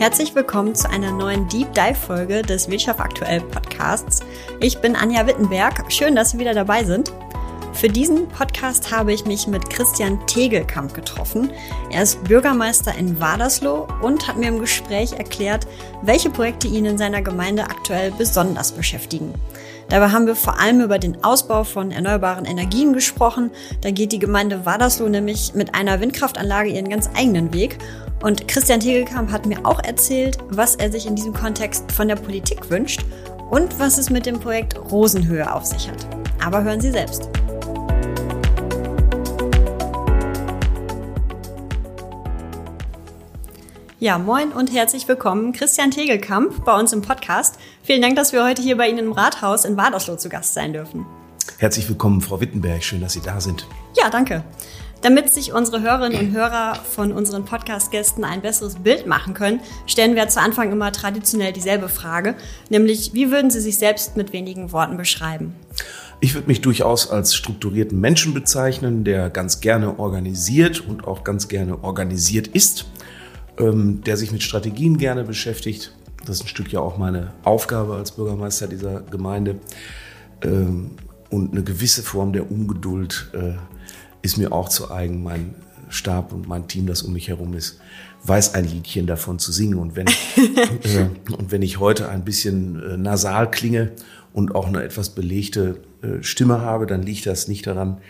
Herzlich willkommen zu einer neuen Deep Dive Folge des Wirtschaft aktuell Podcasts. Ich bin Anja Wittenberg. Schön, dass Sie wieder dabei sind. Für diesen Podcast habe ich mich mit Christian Tegelkamp getroffen. Er ist Bürgermeister in Wadersloh und hat mir im Gespräch erklärt, welche Projekte ihn in seiner Gemeinde aktuell besonders beschäftigen. Dabei haben wir vor allem über den Ausbau von erneuerbaren Energien gesprochen. Da geht die Gemeinde Wadersloh nämlich mit einer Windkraftanlage ihren ganz eigenen Weg. Und Christian Tegelkamp hat mir auch erzählt, was er sich in diesem Kontext von der Politik wünscht und was es mit dem Projekt Rosenhöhe auf sich hat. Aber hören Sie selbst. Ja, moin und herzlich willkommen, Christian Tegelkamp bei uns im Podcast. Vielen Dank, dass wir heute hier bei Ihnen im Rathaus in Wadersloh zu Gast sein dürfen. Herzlich willkommen, Frau Wittenberg. Schön, dass Sie da sind. Ja, danke. Damit sich unsere Hörerinnen und Hörer von unseren Podcast-Gästen ein besseres Bild machen können, stellen wir zu Anfang immer traditionell dieselbe Frage, nämlich wie würden Sie sich selbst mit wenigen Worten beschreiben? Ich würde mich durchaus als strukturierten Menschen bezeichnen, der ganz gerne organisiert und auch ganz gerne organisiert ist der sich mit Strategien gerne beschäftigt. Das ist ein Stück ja auch meine Aufgabe als Bürgermeister dieser Gemeinde. Ähm, und eine gewisse Form der Ungeduld äh, ist mir auch zu eigen. Mein Stab und mein Team, das um mich herum ist, weiß ein Liedchen davon zu singen. Und wenn, äh, und wenn ich heute ein bisschen äh, nasal klinge und auch eine etwas belegte Stimme habe, dann liegt das nicht daran, ähm,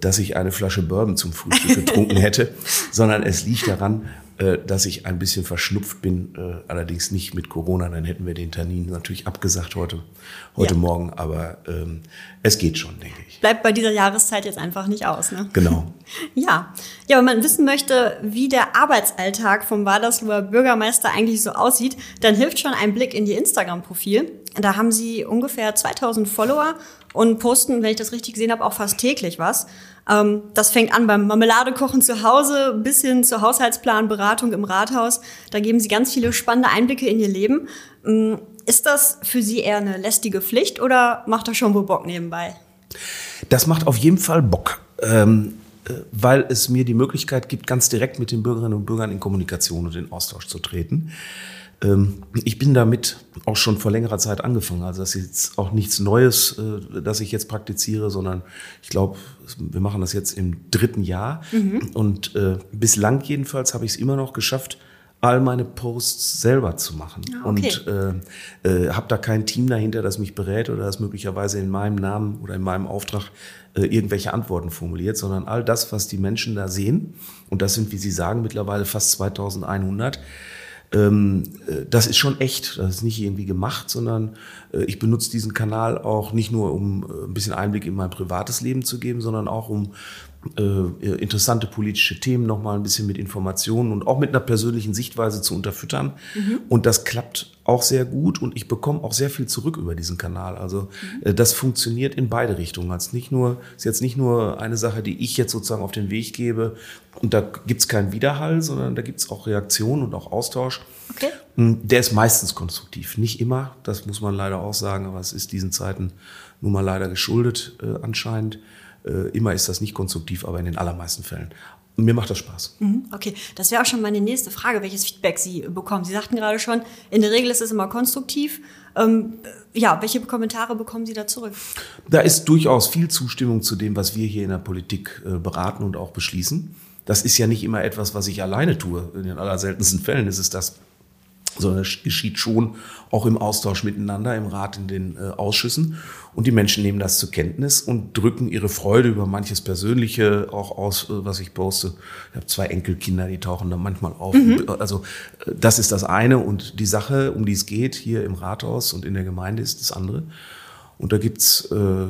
dass ich eine Flasche Bourbon zum Frühstück getrunken hätte, sondern es liegt daran, äh, dass ich ein bisschen verschnupft bin, äh, allerdings nicht mit Corona, dann hätten wir den Termin natürlich abgesagt heute, heute ja. Morgen, aber ähm, es geht schon, denke ich. Bleibt bei dieser Jahreszeit jetzt einfach nicht aus, ne? Genau. ja. Ja, wenn man wissen möchte, wie der Arbeitsalltag vom Wadersloher Bürgermeister eigentlich so aussieht, dann hilft schon ein Blick in die Instagram-Profil. Da haben sie ungefähr 2000 Follower und posten, wenn ich das richtig gesehen habe, auch fast täglich was. Ähm, das fängt an beim Marmeladekochen zu Hause bis hin zur Haushaltsplanberatung im Rathaus. Da geben sie ganz viele spannende Einblicke in ihr Leben. Ähm, ist das für Sie eher eine lästige Pflicht oder macht das schon wohl Bock nebenbei? Das macht auf jeden Fall Bock. Ähm äh, weil es mir die Möglichkeit gibt, ganz direkt mit den Bürgerinnen und Bürgern in Kommunikation und in Austausch zu treten. Ähm, ich bin damit auch schon vor längerer Zeit angefangen. Also das ist jetzt auch nichts Neues, äh, das ich jetzt praktiziere, sondern ich glaube, wir machen das jetzt im dritten Jahr. Mhm. Und äh, bislang jedenfalls habe ich es immer noch geschafft, all meine Posts selber zu machen. Ah, okay. Und äh, äh, habe da kein Team dahinter, das mich berät oder das möglicherweise in meinem Namen oder in meinem Auftrag äh, irgendwelche Antworten formuliert, sondern all das, was die Menschen da sehen, und das sind, wie Sie sagen, mittlerweile fast 2100, ähm, äh, das ist schon echt. Das ist nicht irgendwie gemacht, sondern äh, ich benutze diesen Kanal auch nicht nur, um äh, ein bisschen Einblick in mein privates Leben zu geben, sondern auch um äh, interessante politische Themen nochmal ein bisschen mit Informationen und auch mit einer persönlichen Sichtweise zu unterfüttern. Mhm. Und das klappt auch sehr gut und ich bekomme auch sehr viel zurück über diesen Kanal. Also mhm. äh, das funktioniert in beide Richtungen. Also nicht nur, ist jetzt nicht nur eine Sache, die ich jetzt sozusagen auf den Weg gebe und da gibt's keinen Widerhall, sondern da gibt's auch Reaktionen und auch Austausch. Okay. Hm, der ist meistens konstruktiv. Nicht immer, das muss man leider auch sagen, aber es ist diesen Zeiten nun mal leider geschuldet äh, anscheinend. Äh, immer ist das nicht konstruktiv, aber in den allermeisten Fällen. Mir macht das Spaß. Mhm, okay, das wäre auch schon meine nächste Frage, welches Feedback Sie bekommen. Sie sagten gerade schon, in der Regel ist es immer konstruktiv. Ähm, ja, welche Kommentare bekommen Sie da zurück? Da ist durchaus viel Zustimmung zu dem, was wir hier in der Politik äh, beraten und auch beschließen. Das ist ja nicht immer etwas, was ich alleine tue. In den allerseltensten Fällen ist es das sondern es geschieht schon auch im Austausch miteinander, im Rat, in den äh, Ausschüssen. Und die Menschen nehmen das zur Kenntnis und drücken ihre Freude über manches Persönliche auch aus, äh, was ich poste. Ich habe zwei Enkelkinder, die tauchen da manchmal auf. Mhm. Also äh, das ist das eine und die Sache, um die es geht, hier im Rathaus und in der Gemeinde ist das andere. Und da gibt's äh,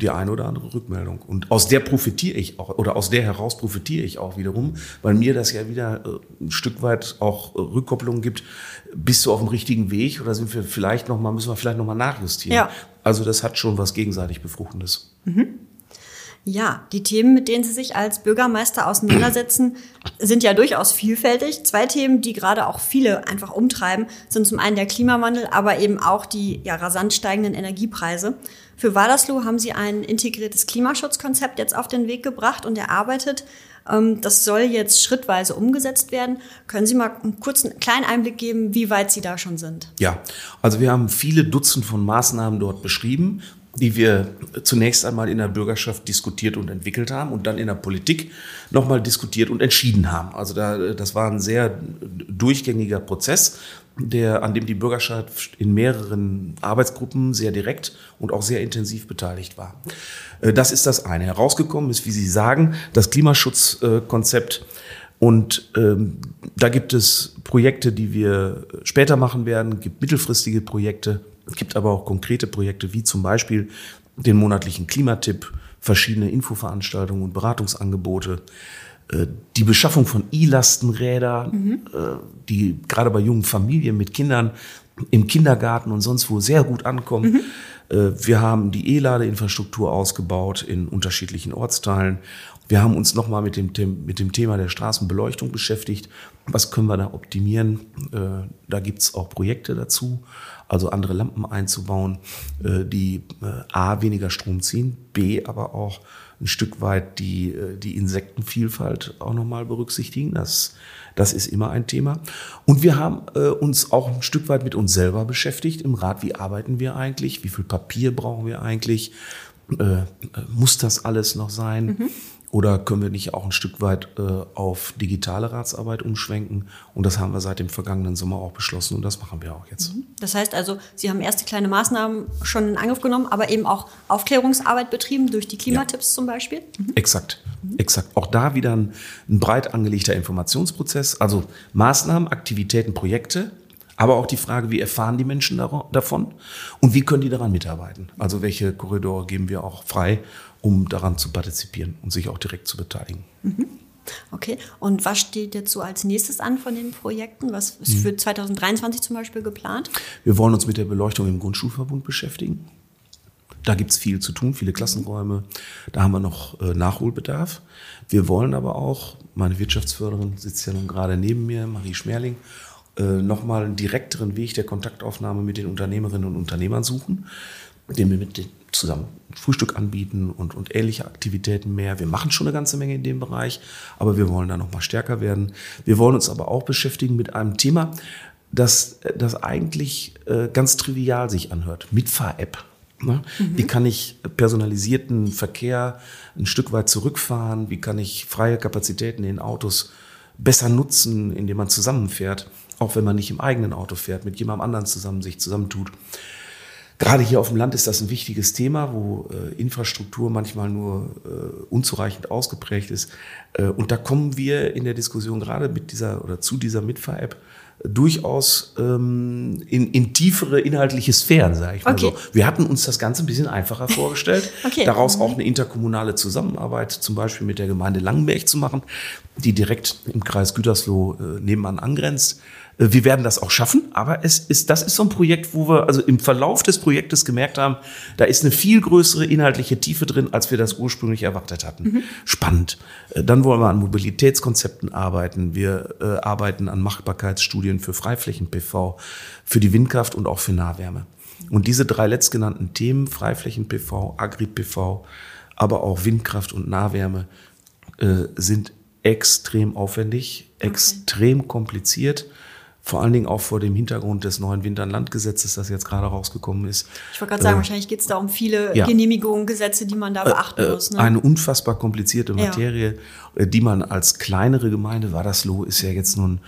die eine oder andere Rückmeldung. Und aus der profitiere ich auch, oder aus der heraus profitiere ich auch wiederum, weil mir das ja wieder äh, ein Stück weit auch äh, Rückkopplung gibt. Bist du auf dem richtigen Weg oder sind wir vielleicht noch mal, müssen wir vielleicht noch mal nachjustieren? Ja. Also das hat schon was gegenseitig Befruchtendes. Mhm. Ja, die Themen, mit denen Sie sich als Bürgermeister auseinandersetzen, sind ja durchaus vielfältig. Zwei Themen, die gerade auch viele einfach umtreiben, sind zum einen der Klimawandel, aber eben auch die ja, rasant steigenden Energiepreise. Für Wadersloh haben Sie ein integriertes Klimaschutzkonzept jetzt auf den Weg gebracht und erarbeitet. Ähm, das soll jetzt schrittweise umgesetzt werden. Können Sie mal einen kurzen kleinen Einblick geben, wie weit Sie da schon sind? Ja, also wir haben viele Dutzend von Maßnahmen dort beschrieben die wir zunächst einmal in der Bürgerschaft diskutiert und entwickelt haben und dann in der Politik nochmal diskutiert und entschieden haben. Also da, das war ein sehr durchgängiger Prozess, der, an dem die Bürgerschaft in mehreren Arbeitsgruppen sehr direkt und auch sehr intensiv beteiligt war. Äh, das ist das eine. Herausgekommen ist, wie Sie sagen, das Klimaschutzkonzept. Und ähm, da gibt es Projekte, die wir später machen werden, gibt mittelfristige Projekte, es gibt aber auch konkrete Projekte, wie zum Beispiel den monatlichen Klimatipp, verschiedene Infoveranstaltungen und Beratungsangebote, äh, die Beschaffung von E-Lastenräder, mhm. Äh, die gerade bei jungen Familien mit Kindern im Kindergarten und sonst wo sehr gut ankommen. Mhm. Äh, wir haben die E-Ladeinfrastruktur ausgebaut in unterschiedlichen Ortsteilen. Wir haben uns nochmal mit dem, mit dem Thema der Straßenbeleuchtung beschäftigt. Was können wir da optimieren? Da gibt's auch Projekte dazu also andere Lampen einzubauen, äh, die äh, A weniger Strom ziehen, B aber auch ein Stück weit die, äh, die Insektenvielfalt auch nochmal berücksichtigen. Das, das ist immer ein Thema. Und wir haben uns auch ein Stück weit mit uns selber beschäftigt im Rat. Wie arbeiten wir eigentlich? Wie viel Papier brauchen wir eigentlich? muss das alles noch sein? Mhm. Oder können wir nicht auch ein Stück weit äh, auf digitale Ratsarbeit umschwenken? Und das haben wir seit dem vergangenen Sommer auch beschlossen und das machen wir auch jetzt. Mhm. Das heißt also, Sie haben erste kleine Maßnahmen schon in Angriff genommen, aber eben auch Aufklärungsarbeit betrieben durch die Klimatipps ja. zum Beispiel? Mhm. Exakt, mhm. exakt. Auch da wieder ein, ein breit angelegter Informationsprozess. Also Maßnahmen, Aktivitäten, Projekte, aber auch die Frage, wie erfahren die Menschen davon und wie können die daran mitarbeiten? Also welche Korridore geben wir auch frei, um daran zu partizipieren und sich auch direkt zu beteiligen. Mhm. Okay, und was steht jetzt so als nächstes an von den Projekten? Was ist für 2023 zum Beispiel geplant? Wir wollen uns mit der Beleuchtung im Grundschulverbund beschäftigen. Da gibt es viel zu tun, viele Klassenräume. Da haben wir noch äh, Nachholbedarf. Wir wollen aber auch, meine Wirtschaftsförderin sitzt ja nun gerade neben mir, Marie Schmerling, äh, nochmal einen direkteren Weg der Kontaktaufnahme mit den Unternehmerinnen und Unternehmern suchen, den wir mit zusammen Frühstück anbieten und, und ähnliche Aktivitäten mehr. Wir machen schon eine ganze Menge in dem Bereich, aber wir wollen da noch mal stärker werden. Wir wollen uns aber auch beschäftigen mit einem Thema, das, das eigentlich äh, ganz trivial sich anhört. Mitfahr-App. Ne? Mhm. Wie kann ich personalisierten Verkehr ein Stück weit zurückfahren? Wie kann ich freie Kapazitäten in Autos besser nutzen, indem man zusammenfährt, auch wenn man nicht im eigenen Auto fährt, mit jemandem anderen zusammen sich zusammentut? Gerade hier auf dem Land ist das ein wichtiges Thema, wo äh, Infrastruktur manchmal nur äh, unzureichend ausgeprägt ist. Äh, und da kommen wir in der Diskussion gerade mit dieser oder zu dieser Mitfahr-App durchaus ähm, in, in tiefere inhaltliche Sphären, sage ich mal okay. so. Wir hatten uns das Ganze ein bisschen einfacher vorgestellt, okay. daraus auch eine interkommunale Zusammenarbeit zum Beispiel mit der Gemeinde Langenberg zu machen, die direkt im Kreis Gütersloh äh, nebenan angrenzt. Äh, wir werden das auch schaffen, aber es ist, das ist so ein Projekt, wo wir also im Verlauf des Projektes gemerkt haben, da ist eine viel größere inhaltliche Tiefe drin, als wir das ursprünglich erwartet hatten. Mhm. Spannend. Äh, dann wollen wir an Mobilitätskonzepten arbeiten. Wir äh, arbeiten an Machbarkeitsstudien für Freiflächen-PV, für die Windkraft und auch für Nahwärme. Und diese drei letztgenannten Themen, Freiflächen-PV, Agri-PV, aber auch Windkraft und Nahwärme, äh, sind extrem aufwendig, okay. extrem kompliziert vor allen Dingen auch vor dem Hintergrund des neuen Winter-Landgesetzes, das jetzt gerade rausgekommen ist. Ich wollte gerade sagen, äh, wahrscheinlich geht es da um viele ja. Genehmigungen, Gesetze, die man da äh, beachten äh, muss. Ne? Eine unfassbar komplizierte Materie, ja. Äh, die man als kleinere Gemeinde, Wadersloh ist ja jetzt nun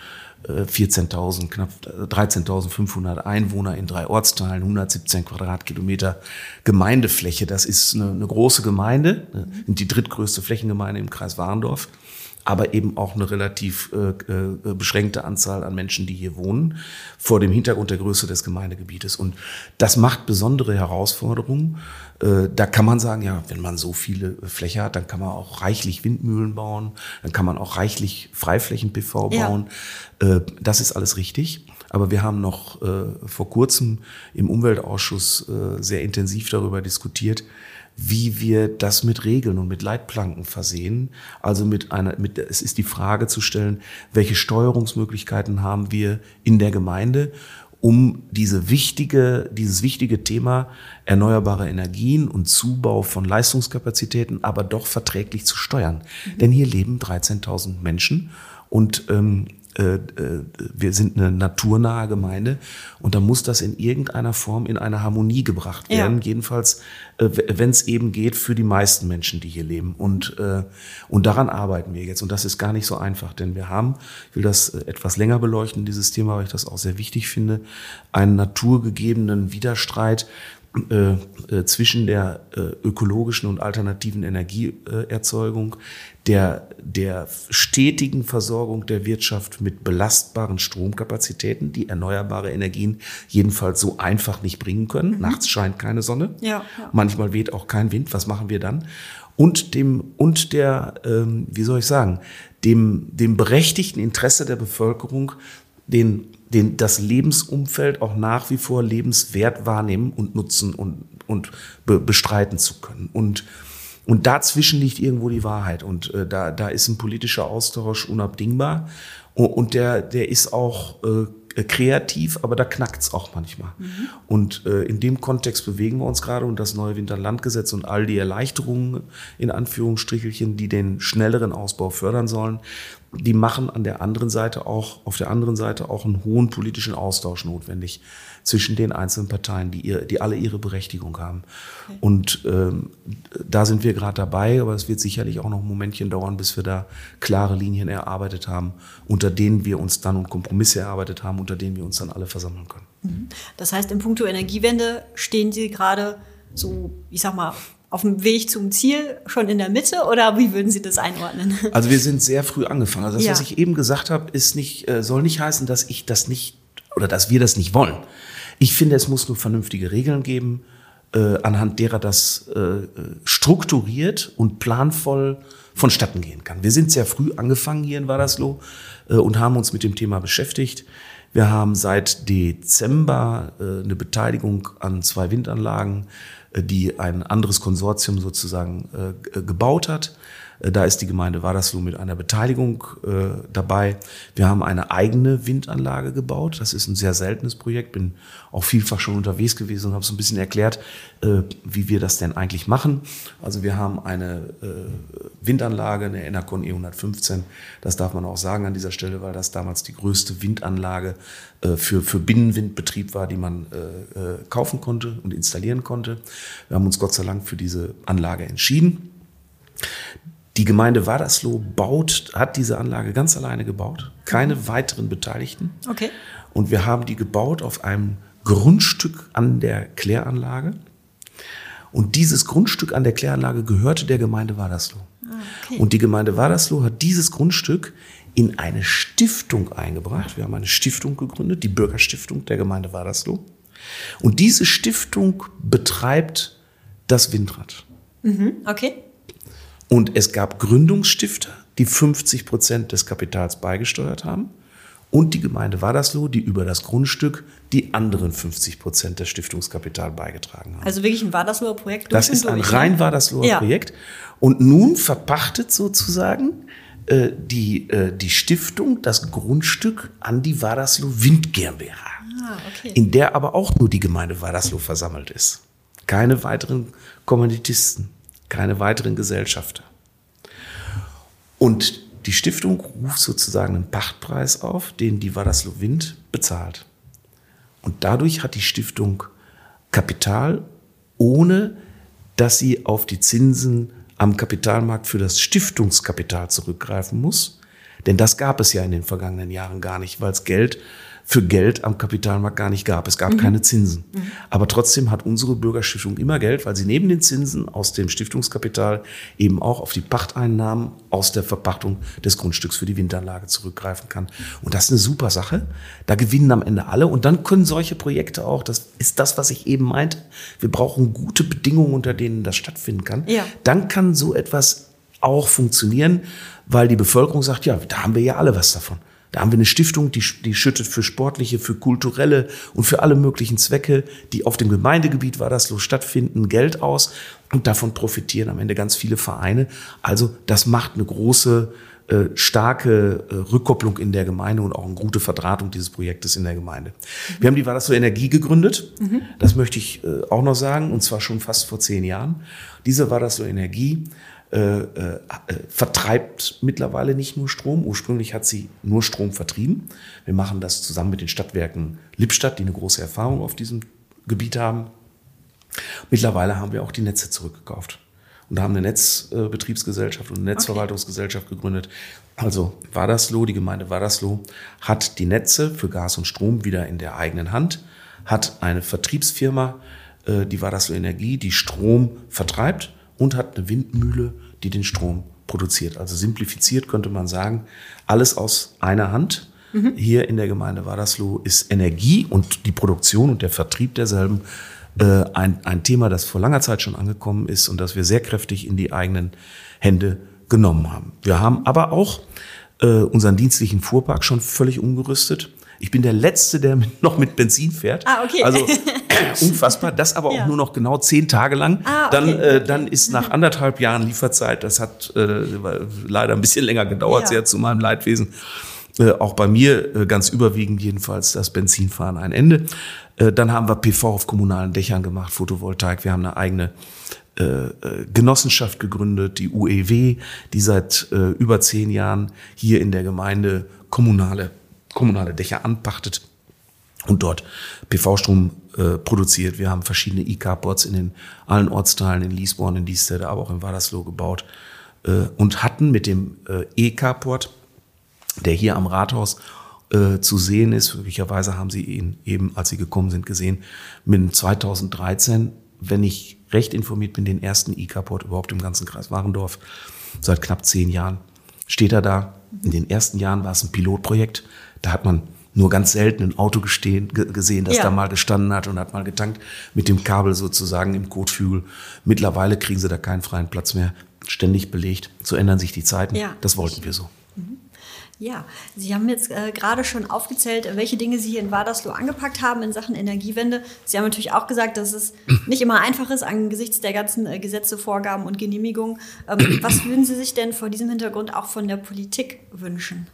14.000, äh, knapp 13.500 Einwohner in drei Ortsteilen, 117 Quadratkilometer Gemeindefläche. Das ist eine, eine große Gemeinde, mhm. die drittgrößte Flächengemeinde im Kreis Warendorf aber eben auch eine relativ äh, äh, beschränkte Anzahl an Menschen, die hier wohnen, vor dem Hintergrund der Größe des Gemeindegebietes. Und das macht besondere Herausforderungen. Äh, da kann man sagen, ja, wenn man so viele Fläche hat, dann kann man auch reichlich Windmühlen bauen, dann kann man auch reichlich Freiflächen-PV bauen. Ja. Äh, das ist alles richtig. Aber wir haben noch äh, vor kurzem im Umweltausschuss äh, sehr intensiv darüber diskutiert, wie wir das mit Regeln und mit Leitplanken versehen. Also mit einer, mit, es ist die Frage zu stellen, welche Steuerungsmöglichkeiten haben wir in der Gemeinde, um diese wichtige, dieses wichtige Thema erneuerbare Energien und Zubau von Leistungskapazitäten aber doch verträglich zu steuern. Mhm. Denn hier leben 13.000 Menschen und ähm, äh, äh, wir sind eine naturnahe Gemeinde und da muss das in irgendeiner Form in eine Harmonie gebracht werden. Ja. Jedenfalls, äh, wenn es eben geht für die meisten Menschen, die hier leben. Und, und daran arbeiten wir jetzt. Und das ist gar nicht so einfach, denn wir haben, ich will das etwas länger beleuchten, dieses Thema, weil ich das auch sehr wichtig finde, einen naturgegebenen Widerstreit äh, äh, zwischen der äh, ökologischen und alternativen Energieerzeugung, der, der stetigen Versorgung der Wirtschaft mit belastbaren Stromkapazitäten, die erneuerbare Energien jedenfalls so einfach nicht bringen können. Mhm. Nachts scheint keine Sonne, ja, ja. manchmal weht auch kein Wind. Was machen wir dann? Und dem und der, ähm, wie soll ich sagen, dem dem berechtigten Interesse der Bevölkerung, den den, das Lebensumfeld auch nach wie vor lebenswert wahrnehmen und nutzen und, und be, bestreiten zu können. Und, und dazwischen liegt irgendwo die Wahrheit. Und äh, da, da ist ein politischer Austausch unabdingbar. Und, der, der ist auch äh, kreativ, aber da knackt's auch manchmal. Mhm. Und äh, in dem Kontext bewegen wir uns gerade und das neue Winterlandgesetz und all die Erleichterungen in Anführungsstrichelchen, die den schnelleren Ausbau fördern sollen, die machen an der anderen Seite auch, auf der anderen Seite auch einen hohen politischen Austausch notwendig zwischen den einzelnen Parteien, die, ihr, die alle ihre Berechtigung haben. Okay. Und ähm, da sind wir gerade dabei, aber es wird sicherlich auch noch ein Momentchen dauern, bis wir da klare Linien erarbeitet haben, unter denen wir uns dann und Kompromisse erarbeitet haben, unter denen wir uns dann alle versammeln können. Mhm. Das heißt, im Punkto Energiewende stehen Sie gerade so, ich sag mal, auf dem Weg zum Ziel schon in der Mitte oder wie würden Sie das einordnen? Also wir sind sehr früh angefangen. Also das, ja. was ich eben gesagt habe, ist nicht, äh, soll nicht heißen, dass ich das nicht oder dass wir das nicht wollen. Ich finde, es muss nur vernünftige Regeln geben, äh, anhand derer das äh, strukturiert und planvoll vonstatten gehen kann. Wir sind sehr früh angefangen hier in Wadersloh äh, und haben uns mit dem Thema beschäftigt. Wir haben seit Dezember äh, eine Beteiligung an zwei Windanlagen, äh, die ein anderes Konsortium sozusagen äh, gebaut hat. Äh, da ist die Gemeinde Wadersloh mit einer Beteiligung äh, dabei. Wir haben eine eigene Windanlage gebaut. Das ist ein sehr seltenes Projekt. Bin auch vielfach schon unterwegs gewesen und habe so ein bisschen erklärt, äh, wie wir das denn eigentlich machen. Also wir haben eine äh, Windanlage, eine Enercon E115. Das darf man auch sagen an dieser Stelle, weil das damals die größte Windanlage äh, für, für Binnenwindbetrieb war, die man äh, kaufen konnte und installieren konnte. Wir haben uns Gott sei Dank für diese Anlage entschieden. Die Gemeinde Wadersloh baut, hat diese Anlage ganz alleine gebaut, keine mhm. weiteren Beteiligten. Okay. Und wir haben die gebaut auf einem Grundstück an der Kläranlage. Und dieses Grundstück an der Kläranlage gehörte der Gemeinde Wadersloh. Ah, okay. Und die Gemeinde Wadersloh hat dieses Grundstück in eine Stiftung eingebracht. Wir haben eine Stiftung gegründet, die Bürgerstiftung der Gemeinde Wadersloh. Und diese Stiftung betreibt das Windrad. Mhm, okay. Und es gab Gründungsstifter, die 50 Prozent des Kapitals beigesteuert haben. Und die Gemeinde Wadersloh, die über das Grundstück die anderen 50 Prozent des Stiftungskapital beigetragen haben. Also wirklich ein Wadersloher Projekt? Das ist ein durch, rein Wadersloher ja. Projekt. Und nun verpachtet sozusagen äh, die, äh, die Stiftung das Grundstück an die Wadersloh Wind GmbH. Ah, okay. In der aber auch nur die Gemeinde Wadersloh versammelt ist. Keine weiteren Kommanditisten keine weiteren Gesellschafter. Und die Stiftung ruft sozusagen einen Pachtpreis auf, den die Wadersloh Wind bezahlt. Und dadurch hat die Stiftung Kapital, ohne dass sie auf die Zinsen am Kapitalmarkt für das Stiftungskapital zurückgreifen muss. Denn das gab es ja in den vergangenen Jahren gar nicht, weil es Geld für Geld am Kapitalmarkt gar nicht gab. Es gab mhm. keine Zinsen. Mhm. Aber trotzdem hat unsere Bürgerstiftung immer Geld, weil sie neben den Zinsen aus dem Stiftungskapital eben auch auf die Pachteinnahmen aus der Verpachtung des Grundstücks für die Windanlage zurückgreifen kann. Und das ist eine super Sache. Da gewinnen am Ende alle. Und dann können solche Projekte auch, das ist das, was ich eben meinte, wir brauchen gute Bedingungen, unter denen das stattfinden kann. Ja. Dann kann so etwas auch funktionieren, weil die Bevölkerung sagt, ja, da haben wir ja alle was davon. Da haben wir eine Stiftung, die, die schüttet für sportliche, für kulturelle und für alle möglichen Zwecke, die auf dem Gemeindegebiet war das so stattfinden, Geld aus. Und davon profitieren am Ende ganz viele Vereine. Also das macht eine große äh, starke äh, Rückkopplung in der Gemeinde und auch eine gute Verdrahtung dieses Projektes in der Gemeinde. Wir haben die War das so Energie gegründet. Mhm. Das möchte ich äh, auch noch sagen, und zwar schon fast vor zehn Jahren. Diese War das so Energie äh, äh, vertreibt mittlerweile nicht nur Strom. Ursprünglich hat sie nur Strom vertrieben. Wir machen das zusammen mit den Stadtwerken Lippstadt, die eine große Erfahrung auf diesem Gebiet haben. Mittlerweile haben wir auch die Netze zurückgekauft und haben eine Netzbetriebsgesellschaft und eine Netzverwaltungsgesellschaft okay. gegründet. Also Wadersloh, die Gemeinde Wadersloh, hat die Netze für Gas und Strom wieder in der eigenen Hand, hat eine Vertriebsfirma, äh, die Wadersloh Energie, die Strom vertreibt und hat eine Windmühle, die den Strom produziert. Also simplifiziert könnte man sagen, alles aus einer Hand. Mhm. Hier in der Gemeinde Wadersloh ist Energie und die Produktion und der Vertrieb derselben äh, ein, ein Thema, das vor langer Zeit schon angekommen ist und das wir sehr kräftig in die eigenen Hände genommen haben. Wir haben aber auch äh, unseren dienstlichen Fuhrpark schon völlig umgerüstet. Ich bin der Letzte, der mit, noch mit Benzin fährt. Ah, okay. Also unfassbar. Das aber auch ja. nur noch genau zehn Tage lang. Ah, okay. Dann, äh, dann ist nach anderthalb Jahren Lieferzeit, das hat äh, leider ein bisschen länger gedauert, ja. sehr zu meinem Leidwesen, äh, auch bei mir äh, ganz überwiegend jedenfalls das Benzinfahren ein Ende. Äh, dann haben wir PV auf kommunalen Dächern gemacht, Photovoltaik. Wir haben eine eigene äh, äh, Genossenschaft gegründet, die UEW, die seit äh, über zehn Jahren hier in der Gemeinde kommunale, kommunale Dächer anpachtet und dort PV-Strom äh, produziert. Wir haben verschiedene E-Carports in den allen Ortsteilen in Liesborn, in Diestede, aber auch in Wadersloh gebaut äh, und hatten mit dem äh, E-Carport, der hier am Rathaus äh, zu sehen ist. Möglicherweise haben Sie ihn eben, als Sie gekommen sind, gesehen, mit 2013, wenn ich recht informiert bin, den ersten E-Carport überhaupt im ganzen Kreis Warendorf. Seit knapp zehn Jahren steht er da. In den ersten Jahren war es ein Pilotprojekt. Da hat man nur ganz selten ein Auto gestehen, gesehen, das ja. da mal gestanden hat und hat mal getankt mit dem Kabel sozusagen im Kotflügel. Mittlerweile kriegen sie da keinen freien Platz mehr, ständig belegt. So ändern sich die Zeiten. Ja. Das wollten wir so. Mhm. Ja, Sie haben jetzt äh, gerade schon aufgezählt, welche Dinge Sie hier in Wadersloh angepackt haben in Sachen Energiewende. Sie haben natürlich auch gesagt, dass es nicht immer einfach ist angesichts der ganzen äh, Gesetze, Vorgaben und Genehmigungen. Ähm, was würden Sie sich denn vor diesem Hintergrund auch von der Politik wünschen?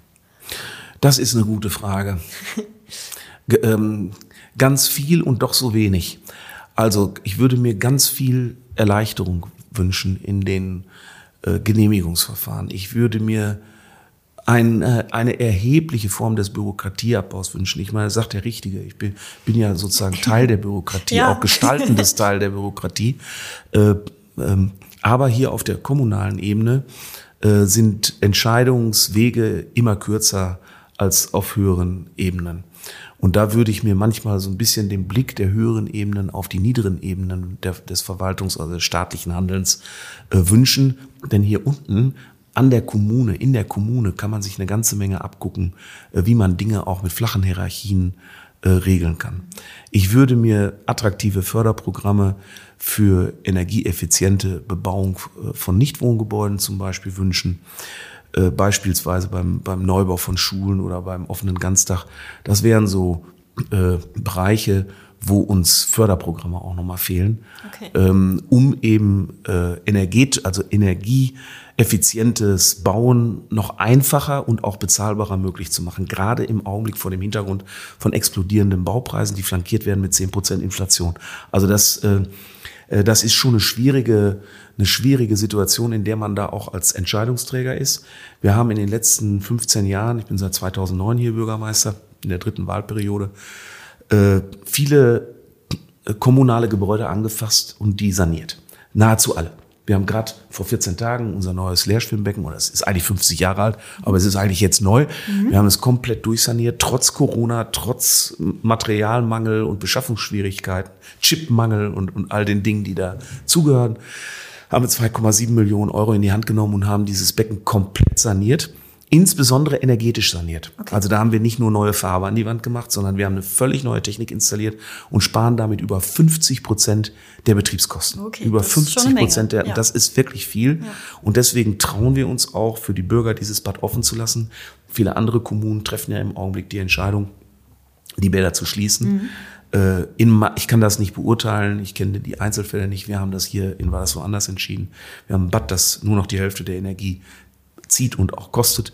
Das ist eine gute Frage. Ähm, ganz viel und doch so wenig. Also ich würde mir ganz viel Erleichterung wünschen in den äh, Genehmigungsverfahren. Ich würde mir ein, äh, eine erhebliche Form des Bürokratieabbaus wünschen. Ich meine, sagt der Richtige. Ich bin, bin ja sozusagen Teil der Bürokratie, ja. auch gestaltendes Teil der Bürokratie. Äh, ähm, aber hier auf der kommunalen Ebene äh, sind Entscheidungswege immer kürzer als auf höheren Ebenen. Und da würde ich mir manchmal so ein bisschen den Blick der höheren Ebenen auf die niederen Ebenen der, des Verwaltungs-, also des staatlichen Handelns äh, wünschen. Denn hier unten an der Kommune, in der Kommune kann man sich eine ganze Menge abgucken, äh, wie man Dinge auch mit flachen Hierarchien äh, regeln kann. Ich würde mir attraktive Förderprogramme für energieeffiziente Bebauung äh, von Nichtwohngebäuden zum Beispiel wünschen. Äh, beispielsweise beim, beim Neubau von Schulen oder beim offenen Ganzdach. Das wären so äh, Bereiche, wo uns Förderprogramme auch nochmal fehlen, okay. ähm, um eben äh, Energie, also energieeffizientes Bauen noch einfacher und auch bezahlbarer möglich zu machen. Gerade im Augenblick vor dem Hintergrund von explodierenden Baupreisen, die flankiert werden mit zehn Prozent Inflation. Also das, äh, äh, das ist schon eine schwierige, eine schwierige Situation, in der man da auch als Entscheidungsträger ist. Wir haben in den letzten 15 Jahren, ich bin seit 2009 hier Bürgermeister, in der dritten Wahlperiode, äh, viele äh, kommunale Gebäude angefasst und die saniert. Nahezu alle. Wir haben gerade vor 14 Tagen unser neues Leerschwimmbecken, oder es ist eigentlich 50 Jahre alt, aber es ist eigentlich jetzt neu. Mhm. Wir haben es komplett durchsaniert, trotz Corona, trotz Materialmangel und Beschaffungsschwierigkeiten, Chipmangel und, und all den Dingen, die da zugehören. Haben wir 2,7 Millionen Euro in die Hand genommen und haben dieses Becken komplett saniert insbesondere energetisch saniert. Okay. Also da haben wir nicht nur neue Farbe an die Wand gemacht, sondern wir haben eine völlig neue Technik installiert und sparen damit über 50 Prozent der Betriebskosten. Okay, über 50 Prozent der, ja. das ist wirklich viel. Ja. Und deswegen trauen wir uns auch für die Bürger dieses Bad offen zu lassen. Viele andere Kommunen treffen ja im Augenblick die Entscheidung, die Bäder zu schließen. Mhm. Äh, in, ich kann das nicht beurteilen, ich kenne die Einzelfälle nicht. Wir haben das hier in Wallis woanders entschieden. Wir haben ein Bad, das nur noch die Hälfte der Energie zieht und auch kostet.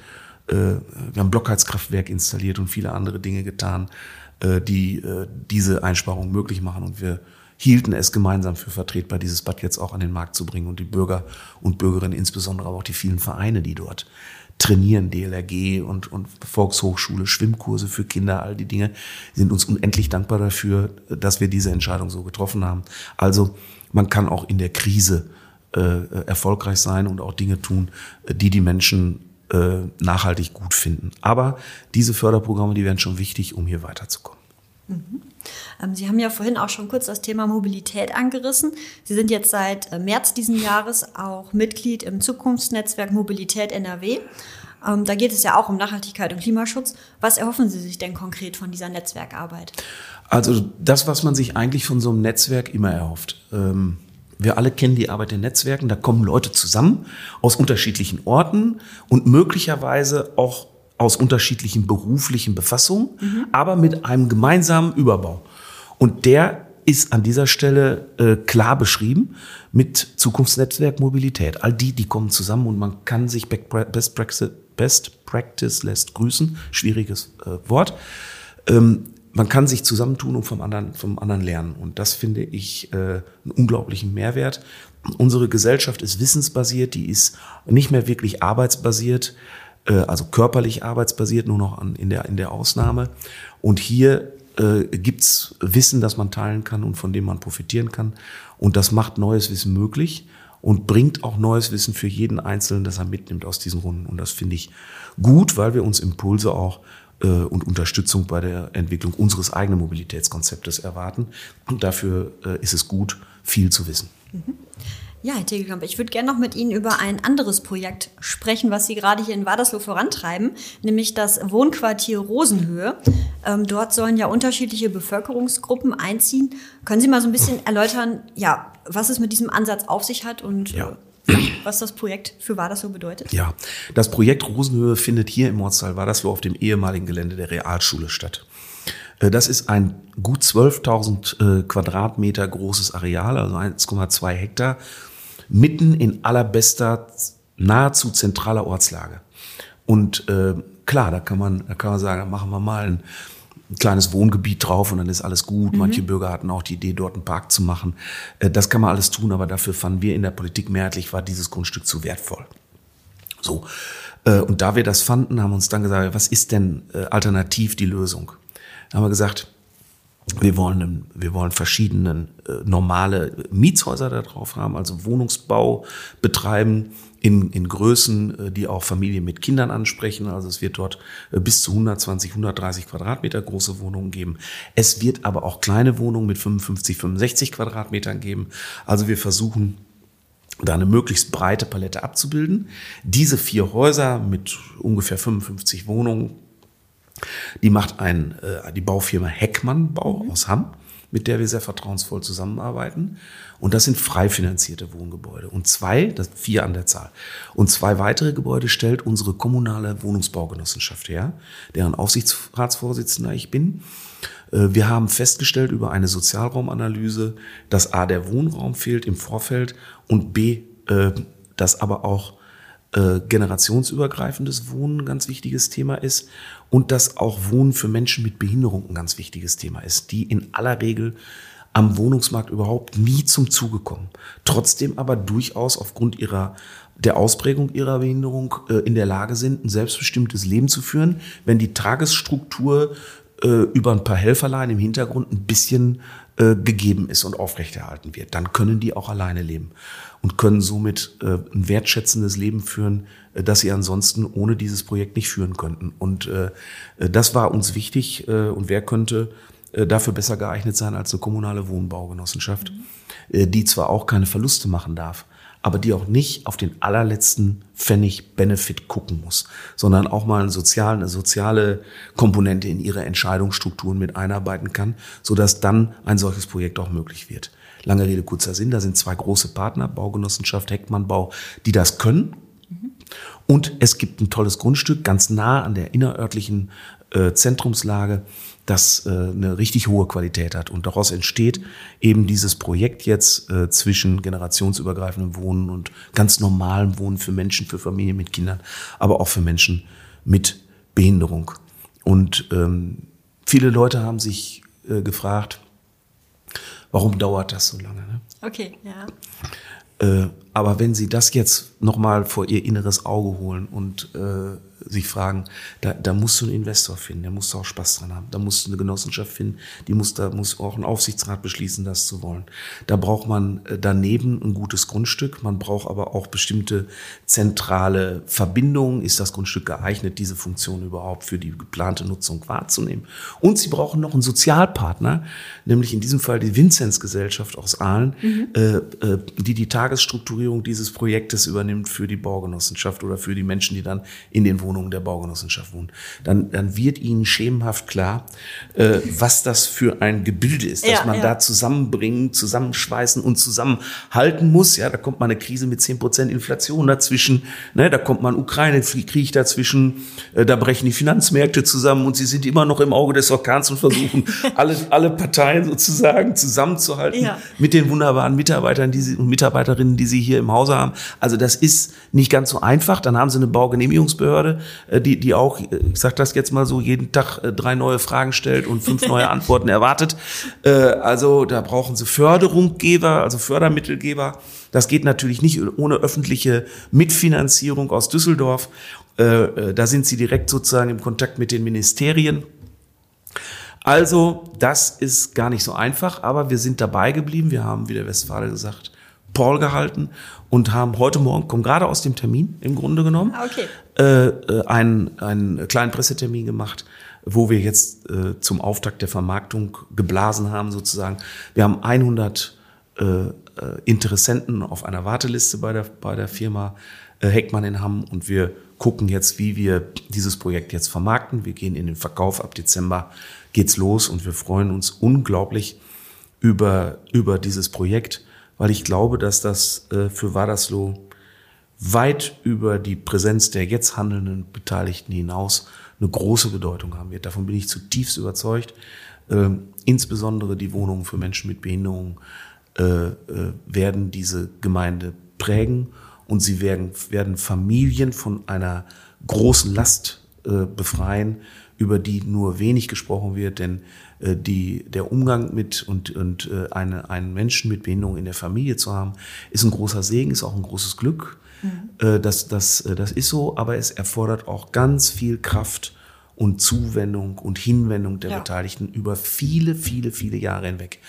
Äh, wir haben Blockheizkraftwerk installiert und viele andere Dinge getan, äh, die diese Einsparung möglich machen. Und wir hielten es gemeinsam für vertretbar, dieses Bad jetzt auch an den Markt zu bringen und die Bürger und Bürgerinnen, insbesondere aber auch die vielen Vereine, die dort trainieren, DLRG und, und Volkshochschule, Schwimmkurse für Kinder, all die Dinge, sind uns unendlich dankbar dafür, dass wir diese Entscheidung so getroffen haben. Also man kann auch in der Krise äh, erfolgreich sein und auch Dinge tun, die die Menschen äh, nachhaltig gut finden. Aber diese Förderprogramme, die werden schon wichtig, um hier weiterzukommen. Mhm. Ähm, Sie haben ja vorhin auch schon kurz das Thema Mobilität angerissen. Sie sind jetzt seit äh, März diesen Jahres auch Mitglied im Zukunftsnetzwerk Mobilität NRW. Ähm, da geht es ja auch um Nachhaltigkeit und Klimaschutz. Was erhoffen Sie sich denn konkret von dieser Netzwerkarbeit? Also das, was man sich eigentlich von so einem Netzwerk immer erhofft. Ähm, wir alle kennen die Arbeit in Netzwerken. Da kommen Leute zusammen aus unterschiedlichen Orten und möglicherweise auch aus unterschiedlichen beruflichen Befassungen, mhm. aber mit einem gemeinsamen Überbau. Und der ist an dieser Stelle äh, klar beschrieben mit Zukunftsnetzwerk Mobilität. All die, die kommen zusammen und man kann sich Best Practice, Best Practice lässt grüßen, schwieriges äh, Wort. Ähm, man kann sich zusammentun und vom anderen, vom anderen lernen. Und das finde ich äh, einen unglaublichen Mehrwert. Unsere Gesellschaft ist wissensbasiert, die ist nicht mehr wirklich arbeitsbasiert. Äh, also körperlich arbeitsbasiert, nur noch an, in, der, in der Ausnahme. Und hier äh, gibt's Wissen, das man teilen kann und von dem man profitieren kann. Und das macht neues Wissen möglich und bringt auch neues Wissen für jeden Einzelnen, das er mitnimmt aus diesen Runden. Und das finde ich gut, weil wir uns Impulse auch äh, und Unterstützung bei der Entwicklung unseres eigenen Mobilitätskonzeptes erwarten. Und dafür äh, ist es gut, viel zu wissen. Mhm. Ja, Herr Tegelkamp, ich würde gerne noch mit Ihnen über ein anderes Projekt sprechen, was Sie gerade hier in Wadersloh vorantreiben, nämlich das Wohnquartier Rosenhöhe. Ähm, dort sollen ja unterschiedliche Bevölkerungsgruppen einziehen. Können Sie mal so ein bisschen erläutern, ja, was es mit diesem Ansatz auf sich hat und ja. äh, was das Projekt für Wadersloh bedeutet? Ja, das Projekt Rosenhöhe findet hier im Ortsteil Wadersloh auf dem ehemaligen Gelände der Realschule statt. Äh, das ist ein gut 12.000 äh, Quadratmeter großes Areal, also 1,2 Hektar mitten in allerbester, nahezu zentraler Ortslage. Und äh, klar, da kann man, da kann man sagen, machen wir mal ein, ein kleines Wohngebiet drauf und dann ist alles gut. Mhm. Manche Bürger hatten auch die Idee, dort einen Park zu machen. Äh, das kann man alles tun, aber dafür fanden wir in der Politik mehrheitlich, war dieses Grundstück zu wertvoll. So. Äh, und da wir das fanden, haben wir uns dann gesagt, was ist denn äh, alternativ die Lösung? Da haben wir gesagt, wir wollen, wir wollen verschiedene äh, normale Mietshäuser da drauf haben, also Wohnungsbau betreiben in, in Größen, äh, die auch Familien mit Kindern ansprechen. Also es wird dort äh, bis zu 120, 130 Quadratmeter große Wohnungen geben. Es wird aber auch kleine Wohnungen mit 55, 65 Quadratmetern geben. Also wir versuchen da eine möglichst breite Palette abzubilden. Diese vier Häuser mit ungefähr 55 Wohnungen die macht ein, äh, die Baufirma Heckmann Bau mhm. aus Hamm, mit der wir sehr vertrauensvoll zusammenarbeiten. Und das sind frei finanzierte Wohngebäude. Und zwei, das vier an der Zahl. Und zwei weitere Gebäude stellt unsere kommunale Wohnungsbaugenossenschaft her, deren Aufsichtsratsvorsitzender ich bin. Äh, wir haben festgestellt über eine Sozialraumanalyse, dass A, der Wohnraum fehlt im Vorfeld und B, äh, dass aber auch äh, generationsübergreifendes Wohnen ein ganz wichtiges Thema ist und dass auch Wohnen für Menschen mit Behinderung ein ganz wichtiges Thema ist, die in aller Regel am Wohnungsmarkt überhaupt nie zum Zuge kommen. Trotzdem aber durchaus aufgrund ihrer der Ausprägung ihrer Behinderung äh, in der Lage sind, ein selbstbestimmtes Leben zu führen, wenn die Tagesstruktur äh, über ein paar Helferlein im Hintergrund ein bisschen äh, gegeben ist und aufrechterhalten wird. Dann können die auch alleine leben und können somit äh, ein wertschätzendes Leben führen, äh, das sie ansonsten ohne dieses Projekt nicht führen könnten. Und äh, äh das war uns wichtig. Äh, und wer könnte äh, dafür besser geeignet sein als eine kommunale Wohnbaugenossenschaft, mhm. die zwar auch keine Verluste machen darf, aber die auch nicht auf den allerletzten Pfennig Benefit gucken muss, sondern auch mal eine soziale, eine soziale Komponente in ihre Entscheidungsstrukturen mit einarbeiten kann, sodass dann ein solches Projekt auch möglich wird. Lange Rede, kurzer Sinn, da sind zwei große Partner, Baugenossenschaft, Heckmann Bau, die das können. Und es gibt ein tolles Grundstück ganz nah an der innerörtlichen äh, Zentrumslage, das äh, eine richtig hohe Qualität hat. Und daraus entsteht eben dieses Projekt jetzt äh, zwischen generationsübergreifendem Wohnen und ganz normalem Wohnen für Menschen, für Familien mit Kindern, aber auch für Menschen mit Behinderung. Und ähm, viele Leute haben sich äh, gefragt, warum dauert das so lange? Ne? Okay, ja. Äh, aber wenn Sie das jetzt nochmal vor Ihr inneres Auge holen und äh, sich fragen, da, da musst du einen Investor finden, der muss auch Spaß dran haben. Da musst du eine Genossenschaft finden, die muss da muss auch ein Aufsichtsrat beschließen, das zu wollen. Da braucht man äh, daneben ein gutes Grundstück, man braucht aber auch bestimmte zentrale Verbindungen. Ist das Grundstück geeignet, diese Funktion überhaupt für die geplante Nutzung wahrzunehmen? Und sie brauchen noch einen Sozialpartner, nämlich in diesem Fall die Vinzenz-Gesellschaft aus Aalen, mhm. äh, äh, die die Tagesstrukturierung dieses Projektes übernimmt für die Baugenossenschaft oder für die Menschen, die dann in den Wohnungen der Baugenossenschaft wohnen, dann, dann wird ihnen schemenhaft klar, äh, was das für ein Gebilde ist, ja, dass man ja. da zusammenbringen, zusammenschweißen und zusammenhalten muss. Ja, da kommt mal eine Krise mit zehn Prozent Inflation dazwischen, ne, da kommt mal ein Ukraine-Krieg dazwischen, äh, da brechen die Finanzmärkte zusammen und sie sind immer noch im Auge des Orkans und versuchen, alle, alle Parteien sozusagen zusammenzuhalten ja. mit den wunderbaren Mitarbeitern die sie, und Mitarbeiterinnen, die sie hier im Hause haben. Also das ist nicht ganz so einfach. Dann haben sie eine Baugenehmigungsbehörde, äh, die, die auch, äh, ich sage das jetzt mal so, jeden Tag äh, drei neue Fragen stellt und fünf neue Antworten erwartet. Also da brauchen sie Förderunggeber, also Fördermittelgeber. Das geht natürlich nicht ohne öffentliche Mitfinanzierung aus Düsseldorf. Da sind sie direkt sozusagen im Kontakt mit den Ministerien. Also, das ist gar nicht so einfach, aber wir sind dabei geblieben. Wir haben, wie der Westfale gesagt, Paul gehalten und haben heute Morgen, kommen gerade aus dem Termin im Grunde genommen, ah, okay. äh, äh einen, einen kleinen Pressetermin gemacht, wo wir jetzt äh, zum Auftakt der Vermarktung geblasen haben sozusagen. Wir haben 100 äh, äh, Interessenten auf einer Warteliste bei der, bei der Firma äh, Heckmann in Hamm und wir gucken jetzt, wie wir dieses Projekt jetzt vermarkten. Wir gehen in den Verkauf ab Dezember geht's los und wir freuen uns unglaublich über, über dieses Projekt weil ich glaube, dass das äh, für Wadersloh weit über die Präsenz der jetzt handelnden Beteiligten hinaus eine große Bedeutung haben wird. Davon bin ich zutiefst überzeugt. Ähm, insbesondere die Wohnungen für Menschen mit Behinderung äh, äh, werden diese Gemeinde prägen und sie werden, werden Familien von einer großen Last äh, befreien, über die nur wenig gesprochen wird, denn äh, die, der Umgang mit und, und äh, eine, einen Menschen mit Behinderung in der Familie zu haben, ist ein großer Segen, ist auch ein großes Glück. Mhm. Äh, das, das, das ist so, aber es erfordert auch ganz viel Kraft und Zuwendung und Hinwendung der ja. Beteiligten über viele, viele, viele Jahre hinweg.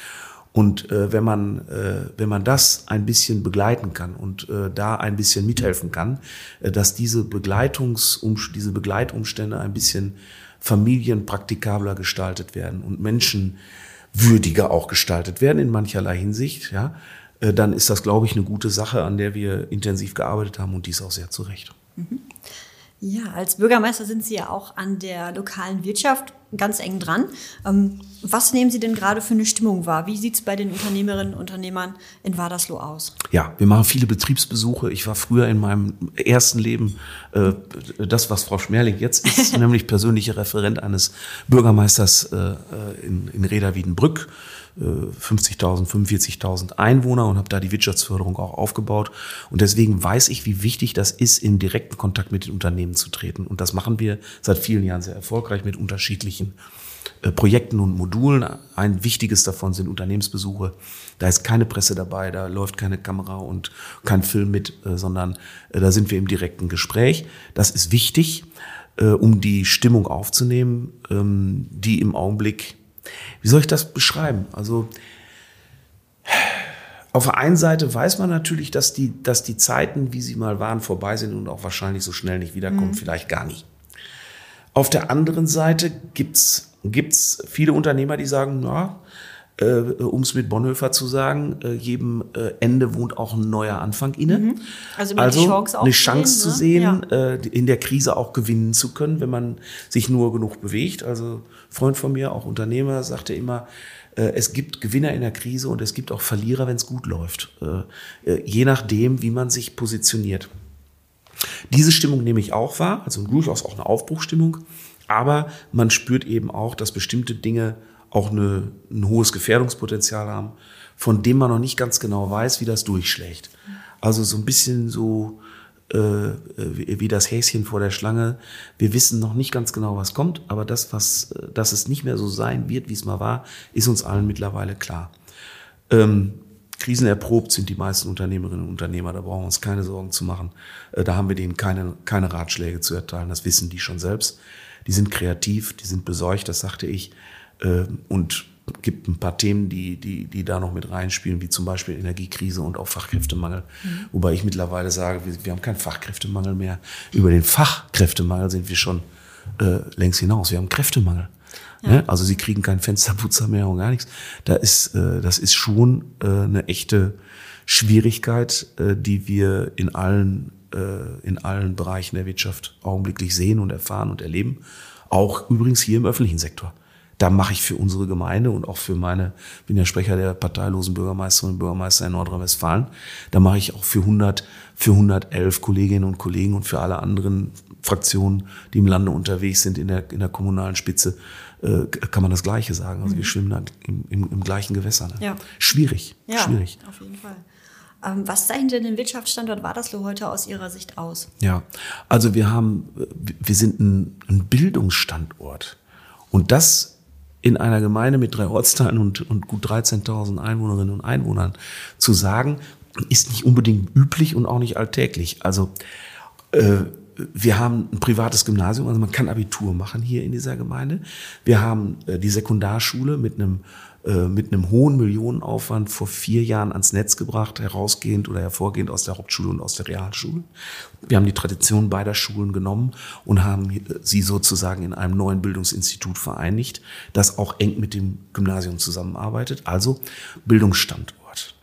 Und äh, wenn man äh, wenn man das ein bisschen begleiten kann und äh, da ein bisschen mithelfen kann, äh, dass diese Begleitungs diese Begleitumstände ein bisschen familienpraktikabler gestaltet werden und menschenwürdiger auch gestaltet werden in mancherlei Hinsicht, ja, äh, dann ist das, glaube ich, eine gute Sache, an der wir intensiv gearbeitet haben und dies auch sehr zu Recht. Mhm. Ja, als Bürgermeister sind Sie ja auch an der lokalen Wirtschaft ganz eng dran. Ähm, was nehmen Sie denn gerade für eine Stimmung wahr? Wie sieht es bei den Unternehmerinnen und Unternehmern in Wadersloh aus? Ja, wir machen viele Betriebsbesuche. Ich war früher in meinem ersten Leben äh, das, was Frau Schmerling jetzt ist, nämlich persönlicher Referent eines Bürgermeisters äh, äh in, in Reda-Wiedenbrück. 50.000, 45.000 Einwohner und habe da die Wirtschaftsförderung auch aufgebaut. Und deswegen weiß ich, wie wichtig das ist, in direkten Kontakt mit den Unternehmen zu treten. Und das machen wir seit vielen Jahren sehr erfolgreich mit unterschiedlichen äh, Projekten und Modulen. Ein wichtiges davon sind Unternehmensbesuche. Da ist keine Presse dabei, da läuft keine Kamera und kein Film mit, äh, sondern äh, da sind wir im direkten Gespräch. Das ist wichtig, um die Stimmung aufzunehmen, ähm, die im Augenblick wie soll ich das beschreiben? Also auf der einen Seite weiß man natürlich, dass die, dass die Zeiten, wie sie mal waren, vorbei sind und auch wahrscheinlich so schnell nicht wiederkommen, mhm. vielleicht gar nicht. Auf der anderen Seite gibt's gibt's viele Unternehmer, die sagen, na, äh, um es mit Bonhoeffer zu sagen, äh, jedem äh, Ende wohnt auch ein neuer Anfang inne. Mhm. Also, also Chance eine Chance sehen, zu sehen, ne? ja. Äh, in der Krise auch gewinnen zu können, wenn man sich nur genug bewegt. Also Freund von mir, auch Unternehmer, sagte immer, äh, es gibt Gewinner in der Krise und es gibt auch Verlierer, wenn es gut läuft. Äh, je nachdem, wie man sich positioniert. Diese Stimmung nehme ich auch wahr, also durchaus auch eine Aufbruchstimmung. Aber man spürt eben auch, dass bestimmte Dinge auch eine, ein hohes Gefährdungspotenzial haben, von dem man noch nicht ganz genau weiß, wie das durchschlägt. Also so ein bisschen so äh, wie, wie das Häschen vor der Schlange. Wir wissen noch nicht ganz genau, was kommt, aber das, was, dass es nicht mehr so sein wird, wie es mal war, ist uns allen mittlerweile klar. Ähm, krisenerprobt sind die meisten Unternehmerinnen und Unternehmer, da brauchen wir uns keine Sorgen zu machen. Äh, da haben wir denen keine, keine Ratschläge zu erteilen, das wissen die schon selbst. Die sind kreativ, die sind besorgt, das sagte ich. Äh, und gibt ein paar Themen, die, die, die da noch mit reinspielen, wie zum Beispiel Energiekrise und auch Fachkräftemangel. Mhm. Wobei ich mittlerweile sage, wir, wir, haben keinen Fachkräftemangel mehr. Über den Fachkräftemangel sind wir schon äh, längst hinaus. Wir haben Kräftemangel. Ja. Ne? Also sie kriegen keinen Fensterputzer mehr und gar nichts. Da ist, äh, das ist schon äh, eine echte Schwierigkeit, äh, die wir in allen, äh, in allen Bereichen der Wirtschaft augenblicklich sehen und erfahren und erleben. Auch übrigens hier im öffentlichen Sektor da mache ich für unsere Gemeinde und auch für meine, bin ja Sprecher der parteilosen Bürgermeisterinnen und Bürgermeister in Nordrhein-Westfalen, da mache ich auch für 100, für 111 Kolleginnen und Kollegen und für alle anderen Fraktionen, die im Lande unterwegs sind in der, in der kommunalen Spitze, äh, kann man das Gleiche sagen. Also mhm. wir schwimmen da im, im, im gleichen Gewässer. Ne? Ja. Schwierig, ja, schwierig. auf jeden Fall. Ähm, was zeichnet denn den Wirtschaftsstandort Wadersloh heute aus Ihrer Sicht aus? Ja, also wir haben, wir sind ein, ein Bildungsstandort. Und das in einer Gemeinde mit drei Ortsteilen und, und gut 13.000 Einwohnerinnen und Einwohnern zu sagen, ist nicht unbedingt üblich und auch nicht alltäglich. Also äh, wir haben ein privates Gymnasium, also man kann Abitur machen hier in dieser Gemeinde. Wir haben äh, die Sekundarschule mit einem mit einem hohen Millionenaufwand vor vier Jahren ans Netz gebracht, herausgehend oder hervorgehend aus der Hauptschule und aus der Realschule. Wir haben die Tradition beider Schulen genommen und haben sie sozusagen in einem neuen Bildungsinstitut vereinigt, das auch eng mit dem Gymnasium zusammenarbeitet, also Bildungsstandort.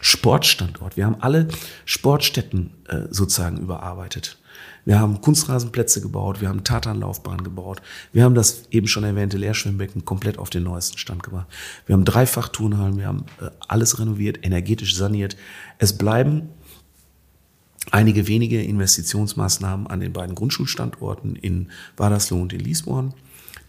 Sportstandort. Wir haben alle Sportstätten äh, sozusagen überarbeitet. Wir haben Kunstrasenplätze gebaut, wir haben Tatanlaufbahn gebaut, wir haben das eben schon erwähnte Leerschwimmbecken komplett auf den neuesten Stand gebracht. Wir haben Dreifach-Turnhallen, wir haben äh, alles renoviert, energetisch saniert. Es bleiben einige wenige Investitionsmaßnahmen an den beiden Grundschulstandorten in Wadersloh und in Liesborn.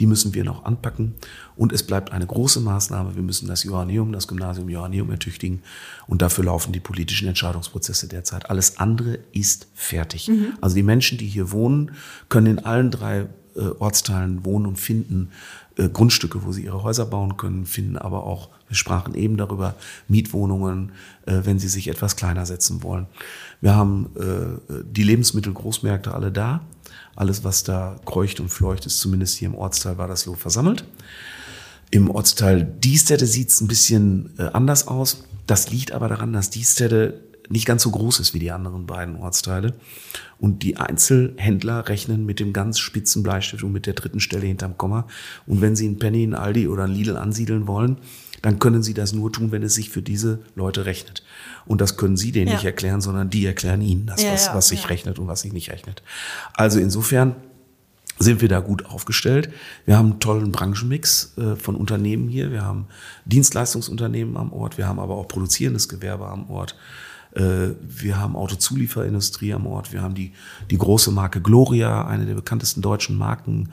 Die müssen wir noch anpacken. Und es bleibt eine große Maßnahme. Wir müssen das Johanneum, das Gymnasium Johanneum ertüchtigen. Und dafür laufen die politischen Entscheidungsprozesse derzeit. Alles andere ist fertig. Mhm. Also die Menschen, die hier wohnen, können in allen drei äh, Ortsteilen wohnen und finden äh, Grundstücke, wo sie ihre Häuser bauen können, finden aber auch, wir sprachen eben darüber, Mietwohnungen, äh, wenn sie sich etwas kleiner setzen wollen. Wir haben äh, die Lebensmittelgroßmärkte alle da. Alles, was da kreucht und fleucht, ist zumindest hier im Ortsteil Wadersloh versammelt. Im Ortsteil Diestede sieht es ein bisschen äh, anders aus. Das liegt aber daran, dass Diestede nicht ganz so groß ist wie die anderen beiden Ortsteile. Und die Einzelhändler rechnen mit dem ganz spitzen Bleistift und mit der dritten Stelle hinterm Komma. Und wenn sie einen Penny, einen Aldi oder einen Lidl ansiedeln wollen, dann können sie das nur tun, wenn es sich für diese Leute rechnet. Und das können sie denen ja. nicht erklären, sondern die erklären ihnen das, ja, was, was sich rechnet und was sich nicht rechnet. Also insofern sind wir da gut aufgestellt. Wir haben einen tollen Branchenmix äh, von Unternehmen hier. Wir haben Dienstleistungsunternehmen am Ort. Wir haben aber auch produzierendes Gewerbe am Ort. Äh, wir haben Autozulieferindustrie am Ort. Wir haben die, die große Marke Gloria, eine der bekanntesten deutschen Marken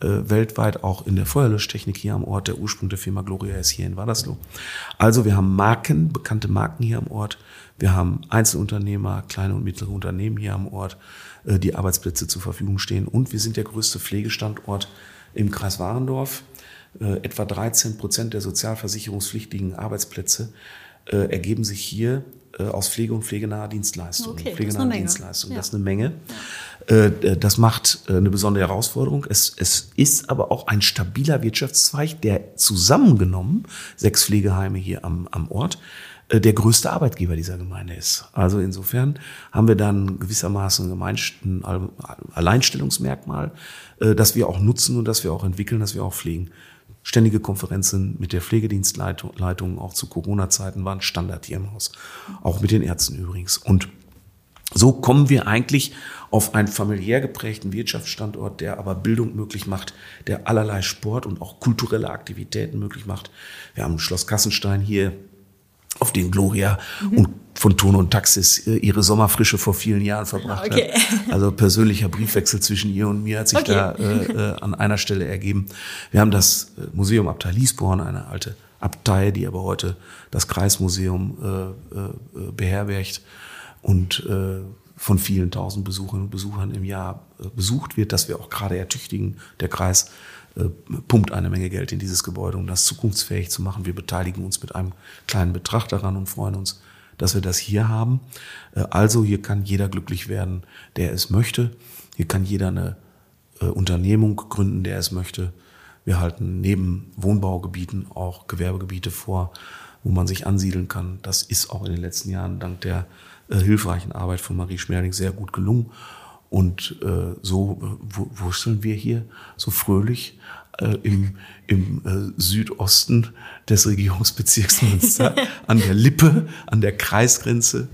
äh, weltweit, auch in der Feuerlöschtechnik hier am Ort. Der Ursprung der Firma Gloria ist hier in Wadersloh. Also wir haben Marken, bekannte Marken hier am Ort. Wir haben Einzelunternehmer, kleine und mittlere Unternehmen hier am Ort, äh, die Arbeitsplätze zur Verfügung stehen. Und wir sind der größte Pflegestandort im Kreis Warendorf. Etwa 13 Prozent der sozialversicherungspflichtigen Arbeitsplätze ergeben sich hier aus Pflege und pflegenaher Dienstleistungen. Okay, pflegenahe das Dienstleistung, ja. das ist eine Menge. Ja. Äh, äh, das macht eine besondere Herausforderung. Es, es ist aber auch ein stabiler Wirtschaftszweig, der zusammengenommen, sechs Pflegeheime hier am, am Ort, der größte Arbeitgeber dieser Gemeinde ist. Also insofern haben wir dann gewissermaßen ein Alleinstellungsmerkmal, das wir auch nutzen und das wir auch entwickeln, das wir auch pflegen. Ständige Konferenzen mit der Pflegedienstleitung, auch zu Corona-Zeiten, waren Standard hier im Haus. Auch mit den Ärzten übrigens. Und so kommen wir eigentlich auf einen familiär geprägten Wirtschaftsstandort, der aber Bildung möglich macht, der allerlei Sport und auch kulturelle Aktivitäten möglich macht. Wir haben Schloss Kassenstein hier, auf den Gloria mhm. und von Ton und Taxis äh, ihre Sommerfrische vor vielen Jahren verbracht okay. hat. Also persönlicher Briefwechsel zwischen ihr und mir hat sich okay. da äh, äh, an einer Stelle ergeben. Wir haben das äh, Museum Abtei Liesborn, eine alte Abtei, die aber heute das Kreismuseum äh, äh, beherbergt und äh, von vielen tausend Besucherinnen und Besuchern im Jahr besucht wird, dass wir auch gerade ertüchtigen. Der Kreis pumpt eine Menge Geld in dieses Gebäude, um das zukunftsfähig zu machen. Wir beteiligen uns mit einem kleinen Betrag daran und freuen uns, dass wir das hier haben. Äh, also hier kann jeder glücklich werden, der es möchte. Hier kann jeder eine äh, Unternehmung gründen, der es möchte. Wir halten neben Wohnbaugebieten auch Gewerbegebiete vor, wo man sich ansiedeln kann. Das ist auch in den letzten Jahren dank der äh, hilfreichen Arbeit von Marie Schmerling sehr gut gelungen. Und so wursteln wir hier so fröhlich äh, im, im äh, Südosten des Regierungsbezirks Münster an der Lippe, an der Kreisgrenze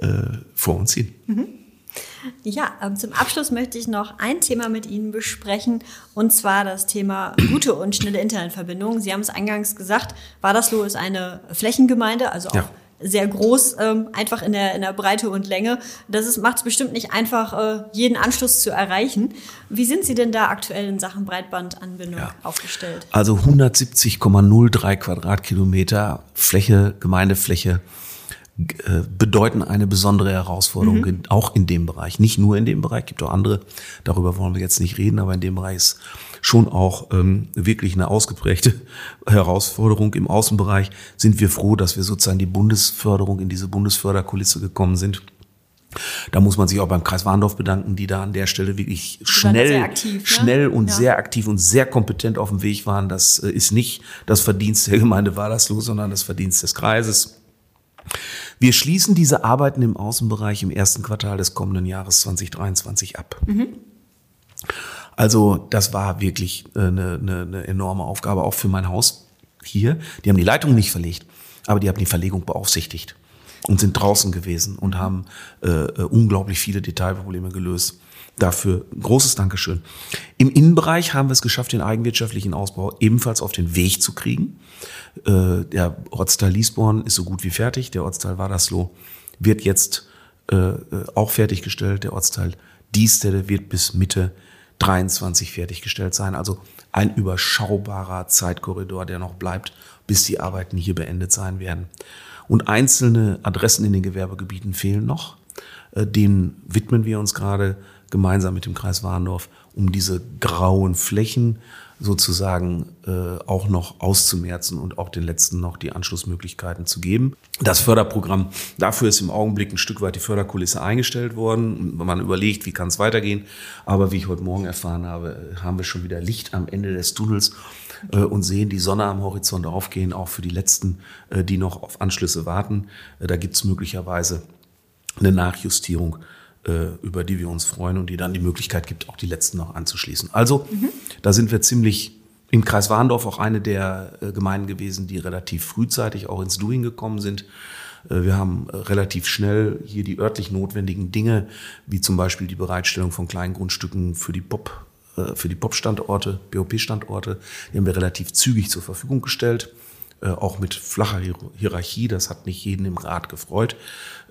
äh, vor uns hin. Mhm. Ja, ähm, zum Abschluss möchte ich noch ein Thema mit Ihnen besprechen, und zwar das Thema gute und schnelle Internetverbindungen. Sie haben es eingangs gesagt, Wadersloh ist eine Flächengemeinde, also auch ja sehr groß, ähm, einfach in der, in der Breite und Länge. Das macht es bestimmt nicht einfach, äh, jeden Anschluss zu erreichen. Wie sind Sie denn da aktuell in Sachen Breitbandanbindung ja. aufgestellt? Also 170,03 Quadratkilometer Fläche, Gemeindefläche äh, bedeuten eine besondere Herausforderung, mhm. auch in dem Bereich. Nicht nur in dem Bereich, gibt auch andere, darüber wollen wir jetzt nicht reden, aber in dem Bereich ist schon auch ähm, wirklich eine ausgeprägte Herausforderung. Im Außenbereich sind wir froh, dass wir sozusagen die Bundesförderung in diese Bundesförderkulisse gekommen sind. Da muss man sich auch beim Kreis Warndorf bedanken, die da an der Stelle wirklich schnell, aktiv, ne? schnell und ja. sehr aktiv und sehr kompetent auf dem Weg waren. Das äh, ist nicht das Verdienst der Gemeinde Wadersloh, sondern das Verdienst des Kreises. Wir schließen diese Arbeiten im Außenbereich im ersten Quartal des kommenden Jahres 2023 ab. Mhm. Also das war wirklich eine, eine, eine enorme Aufgabe, auch für mein Haus hier. Die haben die Leitung nicht verlegt, aber die haben die Verlegung beaufsichtigt und sind draußen gewesen und haben äh, äh unglaublich viele Detailprobleme gelöst. Dafür großes Dankeschön. Im Innenbereich haben wir es geschafft, den eigenwirtschaftlichen Ausbau ebenfalls auf den Weg zu kriegen. Äh, der Ortsteil Liesborn ist so gut wie fertig. Der Ortsteil Wadersloh wird jetzt äh, äh, auch fertiggestellt. Der Ortsteil Diestelle wird bis Mitte 23 fertiggestellt sein. Also ein überschaubarer Zeitkorridor, der noch bleibt, bis die Arbeiten hier beendet sein werden. Und einzelne Adressen in den Gewerbegebieten fehlen noch. Denen widmen wir uns gerade gemeinsam mit dem Kreis Warndorf, um diese grauen Flächen sozusagen äh, auch noch auszumerzen und auch den letzten noch die Anschlussmöglichkeiten zu geben. Das Förderprogramm, dafür ist im Augenblick ein Stück weit die Förderkulisse eingestellt worden. Man überlegt, wie kann es weitergehen. Aber wie ich heute Morgen erfahren habe, haben wir schon wieder Licht am Ende des Tunnels äh, und sehen die Sonne am Horizont aufgehen, auch für die letzten, äh, die noch auf Anschlüsse warten. Äh, da gibt es möglicherweise eine Nachjustierung äh, über die wir uns freuen und die dann die Möglichkeit gibt, auch die letzten noch anzuschließen. Also mhm. Da sind wir ziemlich im Kreis Warndorf auch eine der äh, Gemeinden gewesen, die relativ frühzeitig auch ins Doing gekommen sind. Äh, wir haben relativ schnell hier die örtlich notwendigen Dinge, wie zum Beispiel die Bereitstellung von kleinen Grundstücken für die Pop, für die Pop-Standorte, BOP-Standorte, die haben wir relativ zügig zur Verfügung gestellt. Äh, auch mit flacher Hierarchie. Das hat nicht jeden im Rat gefreut.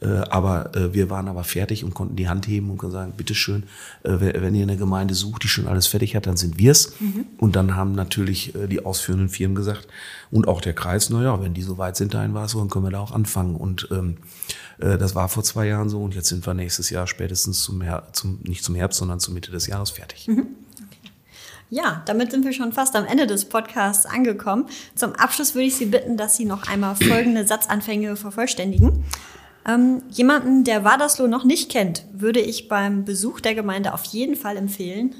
Äh, aber äh, wir waren aber fertig und konnten die Hand heben und können sagen, bitteschön, wenn ihr eine Gemeinde sucht, die schon alles fertig hat, dann sind wir's. Mhm. Und dann haben natürlich die ausführenden Firmen gesagt und auch der Kreis, na ja, wenn die so weit sind, dahin war es so, dann können wir da auch anfangen. Und ähm, das war vor zwei Jahren so und jetzt sind wir nächstes Jahr spätestens zum, Her zum nicht zum Herbst, sondern zur Mitte des Jahres fertig. Mhm. Ja, damit sind wir schon fast am Ende des Podcasts angekommen. Zum Abschluss würde ich Sie bitten, dass Sie noch einmal folgende Satzanfänge vervollständigen. Ähm, jemanden, der Wadersloh noch nicht kennt, würde ich beim Besuch der Gemeinde auf jeden Fall empfehlen.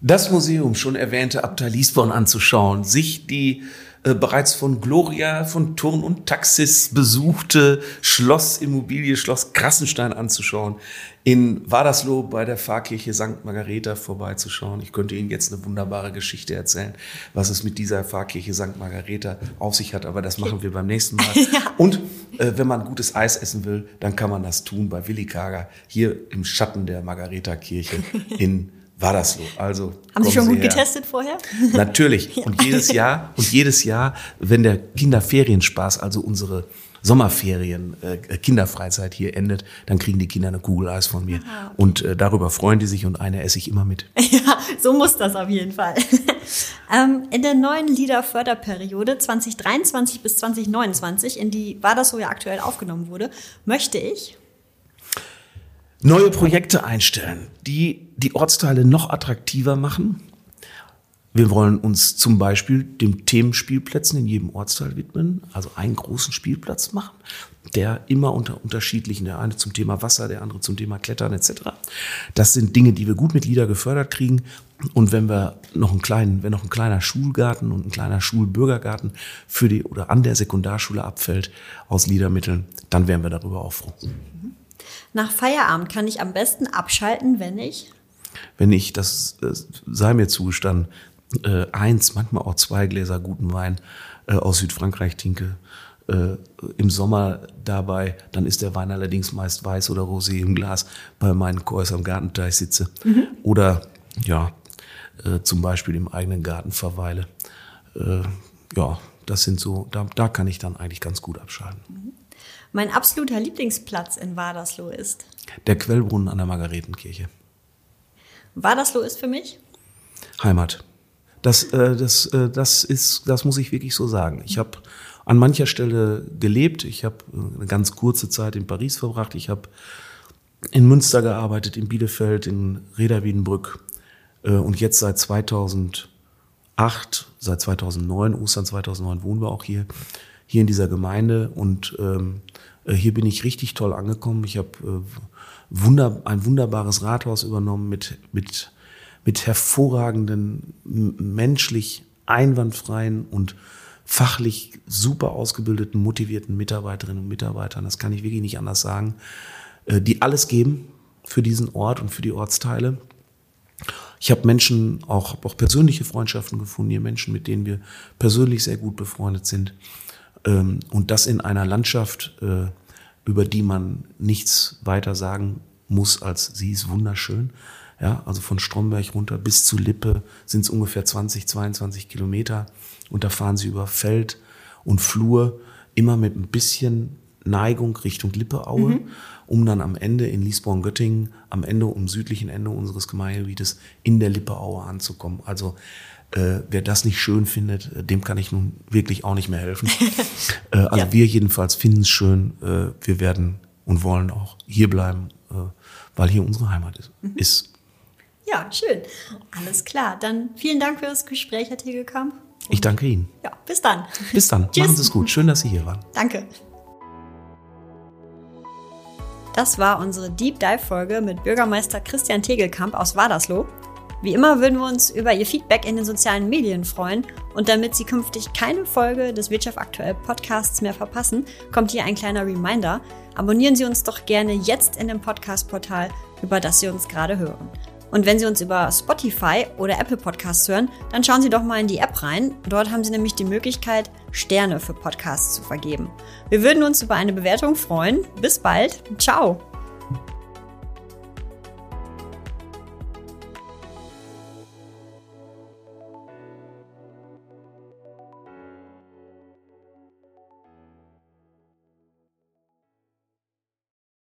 Das Museum, schon erwähnte Abtei Liesborn anzuschauen, sich die äh, bereits von Gloria von Turn und Taxis besuchte Schlossimmobilie Schloss Krassenstein anzuschauen, in Wadersloh bei der Pfarrkirche St. Margareta vorbeizuschauen. Ich könnte Ihnen jetzt eine wunderbare Geschichte erzählen, was es mit dieser Pfarrkirche St. Margareta auf sich hat, aber das machen wir beim nächsten Mal. ja. Und äh, wenn man gutes Eis essen will, dann kann man das tun bei Willi Kager hier im Schatten der Margareta Kirche in war das so. Also haben Sie schon gut her. getestet vorher? Natürlich. Und jedes Jahr und jedes Jahr, wenn der Kinderferienspaß, also unsere Sommerferien, äh, Kinderfreizeit hier endet, dann kriegen die Kinder eine Kugel Eis von mir. Aha. Und äh, darüber freuen die sich und eine esse ich immer mit. Ja, so muss das auf jeden Fall. ähm, in der neuen Liederförderperiode 2023 bis 2029, in die war das so ja aktuell aufgenommen wurde, möchte ich neue Projekte einstellen, die die Ortsteile noch attraktiver machen. Wir wollen uns zum Beispiel dem Themenspielplätzen in jedem Ortsteil widmen, also einen großen Spielplatz machen, der immer unter unterschiedlichen, der eine zum Thema Wasser, der andere zum Thema Klettern etc. Das sind Dinge, die wir gut mit Lieder gefördert kriegen. Und wenn wir noch einen kleinen, wenn noch ein kleiner Schulgarten und ein kleiner Schulbürgergarten für die oder an der Sekundarschule abfällt aus Liedermitteln, dann wären wir darüber auch froh. Nach Feierabend kann ich am besten abschalten, wenn ich? Wenn ich, das sei mir zugestanden, äh, eins, manchmal auch zwei Gläser guten Wein äh, aus Südfrankreich tinke, äh, im Sommer dabei, dann ist der Wein allerdings meist weiß oder rosé im Glas, bei meinen Kois am Gartenteich sitze. Mhm. Oder ja, äh, zum Beispiel im eigenen Garten verweile. Äh, ja, das sind so, da, da kann ich dann eigentlich ganz gut abschalten. Mhm. Mein absoluter Lieblingsplatz in Wadersloh ist? Der Quellbrunnen an der Margaretenkirche. Wadersloh ist für mich? Heimat. Das, äh, das, äh, das, ist, das muss ich wirklich so sagen. Ich habe an mancher Stelle gelebt. Ich habe äh, eine ganz kurze Zeit in Paris verbracht. Ich habe in Münster gearbeitet, in Bielefeld, in Reda Wiedenbrück. Äh, und jetzt seit 2008, seit 2009, Ostern 2009 wohnen wir auch hier hier in dieser Gemeinde und ähm, äh, hier bin ich richtig toll angekommen. Ich habe äh, wunder, ein wunderbares Rathaus übernommen mit, mit, mit hervorragenden, menschlich einwandfreien und fachlich super ausgebildeten, motivierten Mitarbeiterinnen und Mitarbeitern. Das kann ich wirklich nicht anders sagen. Äh, die alles geben für diesen Ort und für die Ortsteile. Ich habe Menschen, auch, auch persönliche Freundschaften gefunden, hier Menschen, mit denen wir persönlich sehr gut befreundet sind. Ähm, und das in einer Landschaft, äh, über die man nichts weiter sagen muss, als sie ist wunderschön. Ja, also von Stromberg runter bis zu Lippe sind es ungefähr 20, 22 Kilometer. Und da fahren sie über Feld und Flur, immer mit ein bisschen Neigung Richtung Lippeaue, mhm. um dann am Ende in Liesborn-Göttingen, am Ende, am südlichen Ende unseres Gemeindegebietes, in der Lippeaue anzukommen. Also äh, wer das nicht schön findet, äh, dem kann ich nun wirklich auch nicht mehr helfen. äh, also ja. wir jedenfalls finden es schön. Äh, wir werden und wollen auch hier bleiben, äh, weil hier unsere Heimat ist. Mhm. ist. Ja, schön. Alles klar. Dann vielen Dank für das Gespräch, Herr Tegelkamp. Ich danke Ihnen. Ja, bis dann. Bis dann. Machen Sie es gut. Schön, dass Sie hier waren. Danke. Das war unsere Deep Dive Folge mit Bürgermeister Christian Tegelkamp aus Wadersloh. Wie immer würden wir uns über Ihr Feedback in den sozialen Medien freuen. Und damit Sie künftig keine Folge des Wirtschaft aktuell Podcasts mehr verpassen, kommt hier ein kleiner Reminder. Abonnieren Sie uns doch gerne jetzt in dem Podcast-Portal, über das Sie uns gerade hören. Und wenn Sie uns über Spotify oder Apple Podcasts hören, dann schauen Sie doch mal in die App rein. Dort haben Sie nämlich die Möglichkeit, Sterne für Podcasts zu vergeben. Wir würden uns über eine Bewertung freuen. Bis bald. Ciao.